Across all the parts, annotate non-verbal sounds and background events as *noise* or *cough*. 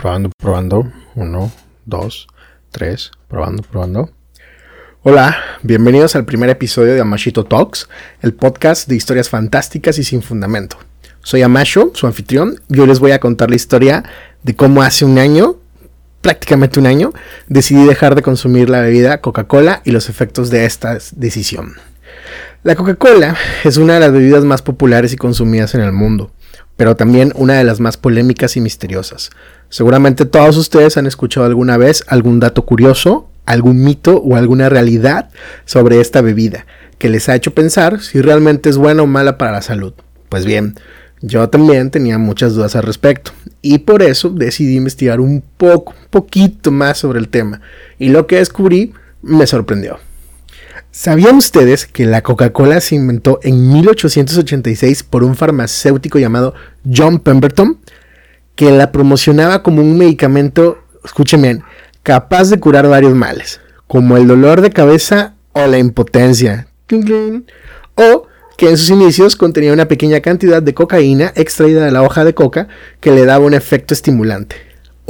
Probando, probando. Uno, dos, tres. Probando, probando. Hola, bienvenidos al primer episodio de Amashito Talks, el podcast de historias fantásticas y sin fundamento. Soy Amasho, su anfitrión, y hoy les voy a contar la historia de cómo hace un año, prácticamente un año, decidí dejar de consumir la bebida Coca-Cola y los efectos de esta decisión. La Coca-Cola es una de las bebidas más populares y consumidas en el mundo, pero también una de las más polémicas y misteriosas. Seguramente todos ustedes han escuchado alguna vez algún dato curioso, algún mito o alguna realidad sobre esta bebida que les ha hecho pensar si realmente es buena o mala para la salud. Pues bien, yo también tenía muchas dudas al respecto y por eso decidí investigar un poco, un poquito más sobre el tema y lo que descubrí me sorprendió. ¿Sabían ustedes que la Coca-Cola se inventó en 1886 por un farmacéutico llamado John Pemberton? que la promocionaba como un medicamento, escuchen bien, capaz de curar varios males, como el dolor de cabeza o la impotencia. O que en sus inicios contenía una pequeña cantidad de cocaína extraída de la hoja de coca que le daba un efecto estimulante.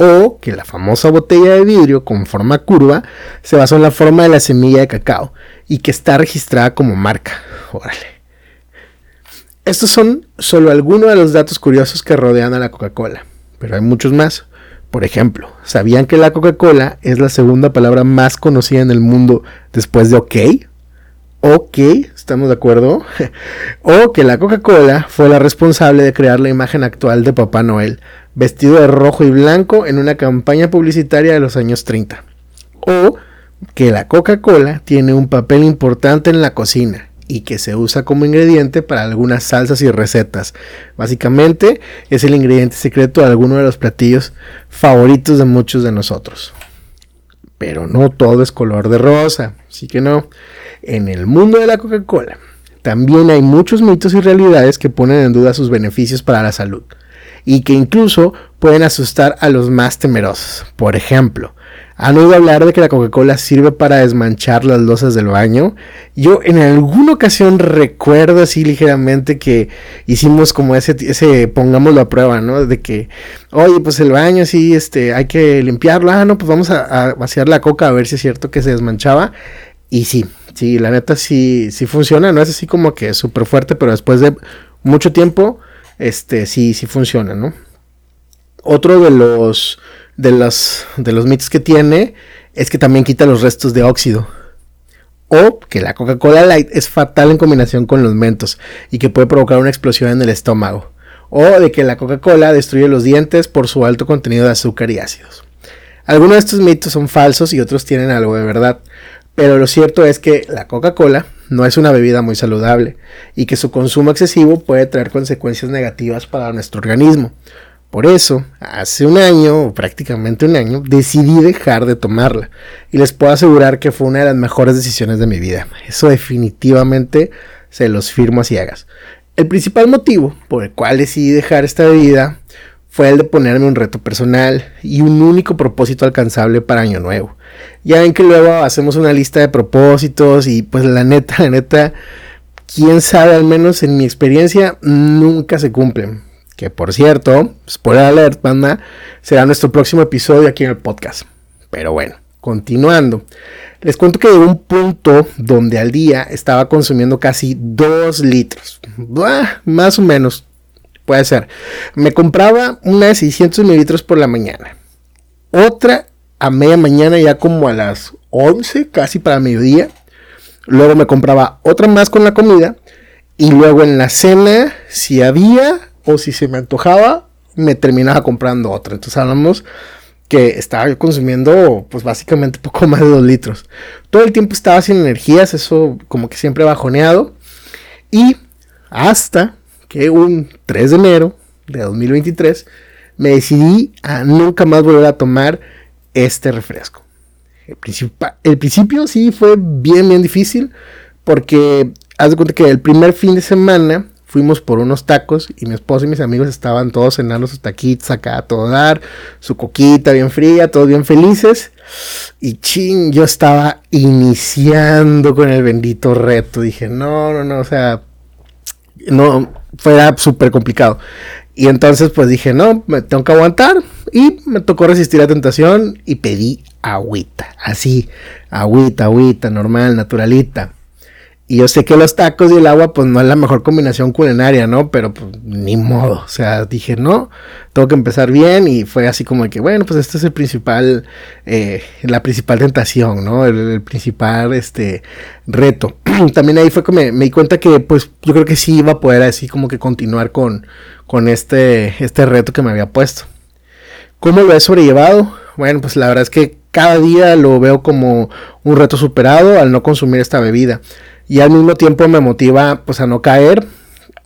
O que la famosa botella de vidrio con forma curva se basó en la forma de la semilla de cacao y que está registrada como marca. Órale. Estos son solo algunos de los datos curiosos que rodean a la Coca-Cola pero hay muchos más. Por ejemplo, ¿sabían que la Coca-Cola es la segunda palabra más conocida en el mundo después de OK? OK, ¿estamos de acuerdo? *laughs* o que la Coca-Cola fue la responsable de crear la imagen actual de Papá Noel, vestido de rojo y blanco en una campaña publicitaria de los años 30. O que la Coca-Cola tiene un papel importante en la cocina y que se usa como ingrediente para algunas salsas y recetas. Básicamente es el ingrediente secreto de alguno de los platillos favoritos de muchos de nosotros. Pero no todo es color de rosa, así que no. En el mundo de la Coca-Cola también hay muchos mitos y realidades que ponen en duda sus beneficios para la salud y que incluso pueden asustar a los más temerosos. Por ejemplo, ¿Han oído hablar de que la Coca-Cola sirve para desmanchar las losas del baño? Yo en alguna ocasión recuerdo así ligeramente que hicimos como ese, ese pongámoslo a prueba, ¿no? De que, oye, pues el baño sí, este, hay que limpiarlo. Ah, no, pues vamos a, vaciar la coca a ver si es cierto que se desmanchaba. Y sí, sí, la neta sí, sí funciona, no es así como que súper fuerte, pero después de mucho tiempo, este, sí, sí funciona, ¿no? Otro de los de de los mitos que tiene es que también quita los restos de óxido. O que la Coca-Cola Light es fatal en combinación con los mentos y que puede provocar una explosión en el estómago. O de que la Coca-Cola destruye los dientes por su alto contenido de azúcar y ácidos. Algunos de estos mitos son falsos y otros tienen algo de verdad. Pero lo cierto es que la Coca-Cola no es una bebida muy saludable y que su consumo excesivo puede traer consecuencias negativas para nuestro organismo. Por eso, hace un año, o prácticamente un año, decidí dejar de tomarla. Y les puedo asegurar que fue una de las mejores decisiones de mi vida. Eso definitivamente se los firmo a ciegas. El principal motivo por el cual decidí dejar esta bebida fue el de ponerme un reto personal y un único propósito alcanzable para Año Nuevo. Ya ven que luego hacemos una lista de propósitos y pues la neta, la neta, quién sabe, al menos en mi experiencia, nunca se cumplen que por cierto, spoiler alert, banda, será nuestro próximo episodio aquí en el podcast. Pero bueno, continuando. Les cuento que llegó un punto donde al día estaba consumiendo casi 2 litros. más o menos, puede ser. Me compraba una de 600 mililitros por la mañana. Otra a media mañana ya como a las 11, casi para mediodía. Luego me compraba otra más con la comida. Y luego en la cena, si había, o si se me antojaba, me terminaba comprando otra. Entonces hablamos que estaba consumiendo pues básicamente *laughs* poco más de 2 litros. Todo el tiempo estaba sin energías, eso como que siempre bajoneado. Y hasta que un 3 de enero de 2023 me decidí a nunca más volver a tomar este refresco. El, el principio sí fue bien, bien difícil porque haz de cuenta que el primer fin de semana fuimos por unos tacos y mi esposo y mis amigos estaban todos cenando sus taquitos acá a todo dar, su coquita bien fría, todos bien felices. Y ching, yo estaba iniciando con el bendito reto. Dije, no, no, no, o sea, no, fuera súper complicado. Y entonces pues dije, no, me tengo que aguantar. Y me tocó resistir la tentación y pedí agüita. Así, agüita, agüita, normal, naturalita. Y yo sé que los tacos y el agua, pues no es la mejor combinación culinaria, ¿no? Pero pues ni modo. O sea, dije, no, tengo que empezar bien. Y fue así como que, bueno, pues este es el principal, eh, la principal tentación, ¿no? El, principal, este, reto. *clears throat* También ahí fue que me, di cuenta que, pues, yo creo que sí iba a poder así como que continuar con, con este, este reto que me había puesto. ¿Cómo lo he sobrellevado? Bueno, pues la verdad es que cada día lo veo como un reto superado al no consumir esta bebida y al mismo tiempo me motiva pues a no caer.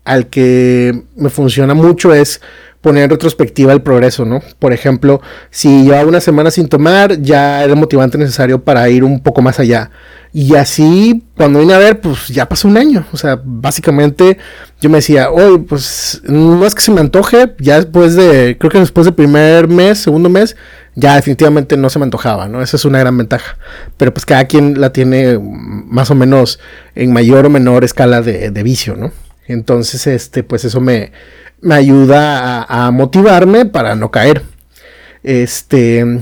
Al que me funciona mucho es poner en retrospectiva el progreso, ¿no? Por ejemplo, si llevaba una semana sin tomar, ya era motivante necesario para ir un poco más allá. Y así, cuando vine a ver, pues ya pasó un año. O sea, básicamente yo me decía, oye, pues no es que se me antoje, ya después de, creo que después del primer mes, segundo mes, ya definitivamente no se me antojaba, ¿no? Esa es una gran ventaja. Pero pues cada quien la tiene más o menos en mayor o menor escala de, vicio, ¿no? Entonces, este, pues eso me, me ayuda a, motivarme para no caer. Este,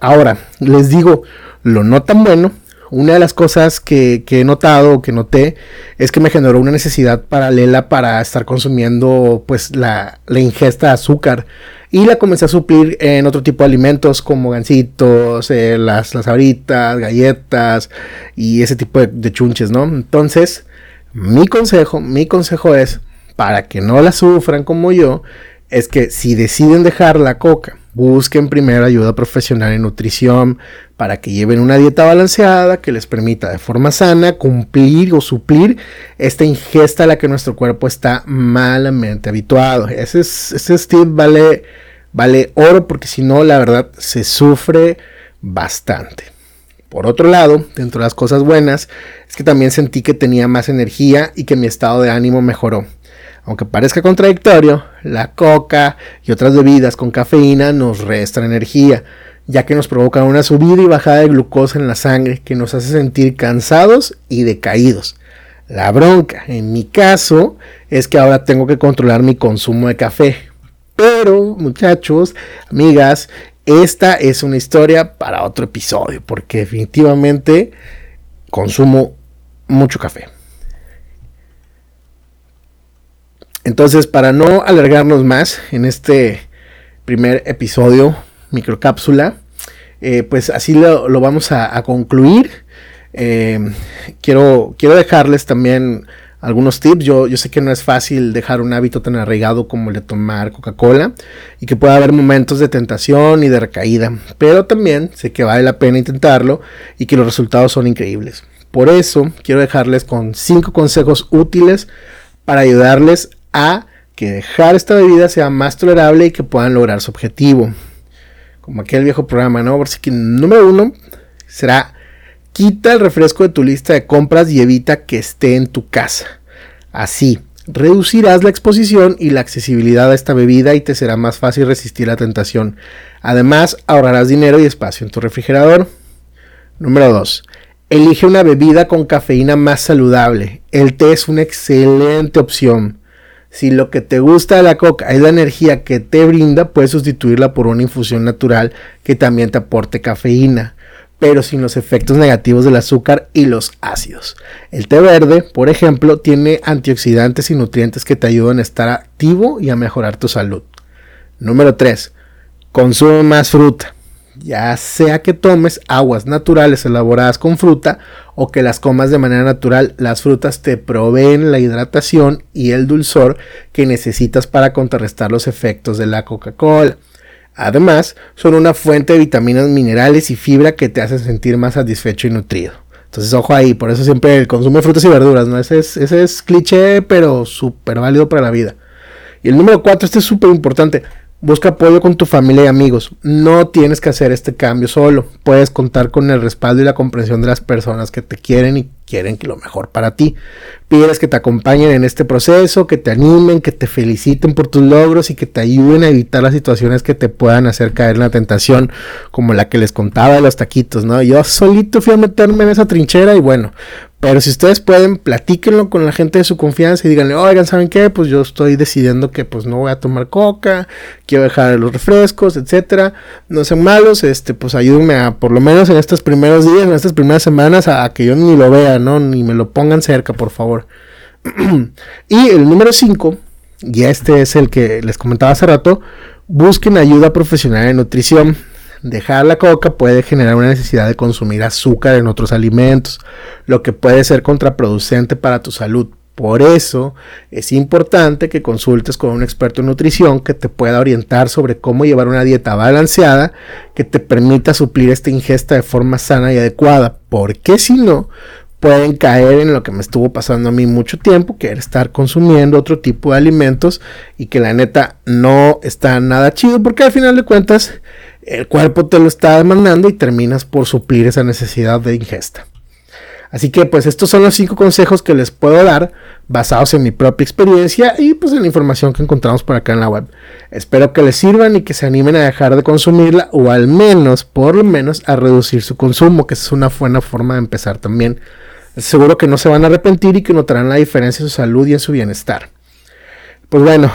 ahora, les digo, lo no tan bueno. Una de las cosas que, que he notado, que noté, es que me generó una necesidad paralela para estar consumiendo, pues, la, la ingesta de azúcar y la comencé a suplir en otro tipo de alimentos como gancitos, eh, las, las abritas, galletas y ese tipo de, chunches, ¿no? Entonces, mi consejo, mi consejo es, para que no la sufran como yo, es que si deciden dejar la coca, busquen primero ayuda profesional en nutrición para que lleven una dieta balanceada que les permita de forma sana cumplir o suplir esta ingesta a la que nuestro cuerpo está malamente habituado. Ese, es, ese tip vale, vale oro porque si no, la verdad, se sufre bastante. Por otro lado, dentro de las cosas buenas, es que también sentí que tenía más energía y que mi estado de ánimo mejoró. Aunque parezca contradictorio, la coca y otras bebidas con cafeína nos restan energía, ya que nos provocan una subida y bajada de glucosa en la sangre que nos hace sentir cansados y decaídos. La bronca, en mi caso, es que ahora tengo que controlar mi consumo de café. Pero, muchachos, amigas, esta es una historia para otro episodio, porque definitivamente consumo mucho café. Entonces, para no alargarnos más en este primer episodio, microcápsula, eh, pues así lo, vamos a, concluir. Eh, quiero, quiero dejarles también algunos tips. Yo, sé que no es fácil dejar un hábito tan arraigado como el de tomar Coca-Cola y que puede haber momentos de tentación y de recaída, pero también sé que vale la pena intentarlo y que los resultados son increíbles. Por eso quiero dejarles con cinco consejos útiles para ayudarles a que dejar esta bebida sea más tolerable y que puedan lograr su objetivo. Como aquel viejo programa, ¿no? Así que número uno será quita el refresco de tu lista de compras y evita que esté en tu casa. Así, reducirás la exposición y la accesibilidad a esta bebida y te será más fácil resistir la tentación. Además, ahorrarás dinero y espacio en tu refrigerador. Número 2. Elige una bebida con cafeína más saludable. El té es una excelente opción. Si lo que te gusta de la coca es la energía que te brinda, puedes sustituirla por una infusión natural que también te aporte cafeína, pero sin los efectos negativos del azúcar y los ácidos. El té verde, por ejemplo, tiene antioxidantes y nutrientes que te ayudan a estar activo y a mejorar tu salud. Número 3. Consume más fruta ya sea que tomes aguas naturales elaboradas con fruta o que las comas de manera natural, las frutas te proveen la hidratación y el dulzor que necesitas para contrarrestar los efectos de la Coca-Cola. Además, son una fuente de vitaminas, minerales y fibra que te hacen sentir más satisfecho y nutrido. Entonces, ojo ahí, por eso siempre el consumo de frutas y verduras, ¿no? Ese es, ese es cliché, pero súper válido para la vida. Y el número 4, este es súper importante Busca apoyo con tu familia y amigos. No tienes que hacer este cambio solo. Puedes contar con el respaldo y la comprensión de las personas que te quieren y quieren lo mejor para ti. Pides que te acompañen en este proceso, que te animen, que te feliciten por tus logros y que te ayuden a evitar las situaciones que te puedan hacer caer en la tentación, como la que les contaba de los taquitos, ¿no? Yo solito fui a meterme en esa trinchera y bueno, pero si ustedes pueden, platíquenlo con la gente de su confianza y díganle, oigan, ¿saben qué? Pues yo estoy decidiendo que pues no voy a tomar coca, quiero dejar los refrescos, etcétera. No sean malos, este, pues ayúdenme a, por lo menos en estos primeros días, en estas primeras semanas, a, que yo ni lo vea, ¿no? Ni me lo pongan cerca, por favor. *clears throat* y el número 5, y este es el que les comentaba hace rato, busquen ayuda profesional en nutrición. Dejar la coca puede generar una necesidad de consumir azúcar en otros alimentos, lo que puede ser contraproducente para tu salud. Por eso es importante que consultes con un experto en nutrición que te pueda orientar sobre cómo llevar una dieta balanceada que te permita suplir esta ingesta de forma sana y adecuada, porque si no, pueden caer en lo que me estuvo pasando a mí mucho tiempo, que era estar consumiendo otro tipo de alimentos y que la neta no está nada chido, porque al final de cuentas el cuerpo te lo está demandando y terminas por suplir esa necesidad de ingesta. Así que pues estos son los cinco consejos que les puedo dar basados en mi propia experiencia y pues en la información que encontramos por acá en la web. Espero que les sirvan y que se animen a dejar de consumirla o al menos, por lo menos, a reducir su consumo, que es una buena forma de empezar también. Seguro que no se van a arrepentir y que notarán la diferencia en su salud y en su bienestar. Pues bueno,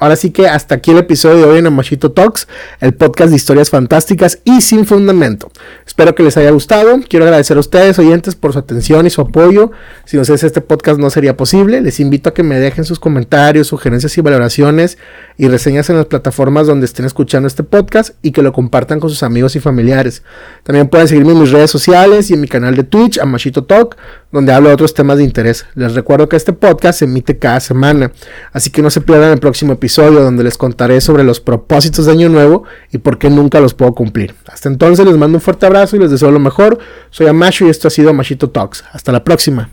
ahora sí que hasta aquí el episodio de hoy en Amashito Talks, el podcast de historias fantásticas y sin fundamento. Espero que les haya gustado. Quiero agradecer a ustedes, oyentes, por su atención y su apoyo. Si no es este podcast no sería posible. Les invito a que me dejen sus comentarios, sugerencias y valoraciones y reseñas en las plataformas donde estén escuchando este podcast y que lo compartan con sus amigos y familiares. También pueden seguirme en mis redes sociales y en mi canal de Twitch, Amashito Talk, donde hablo de otros temas de interés. Les recuerdo que este podcast se emite cada semana, así que no se pierdan el próximo episodio donde les contaré sobre los propósitos de Año Nuevo y por qué nunca los puedo cumplir. Hasta entonces les mando un fuerte abrazo y les deseo lo mejor. Soy Amasho y esto ha sido Amashito Talks. Hasta la próxima.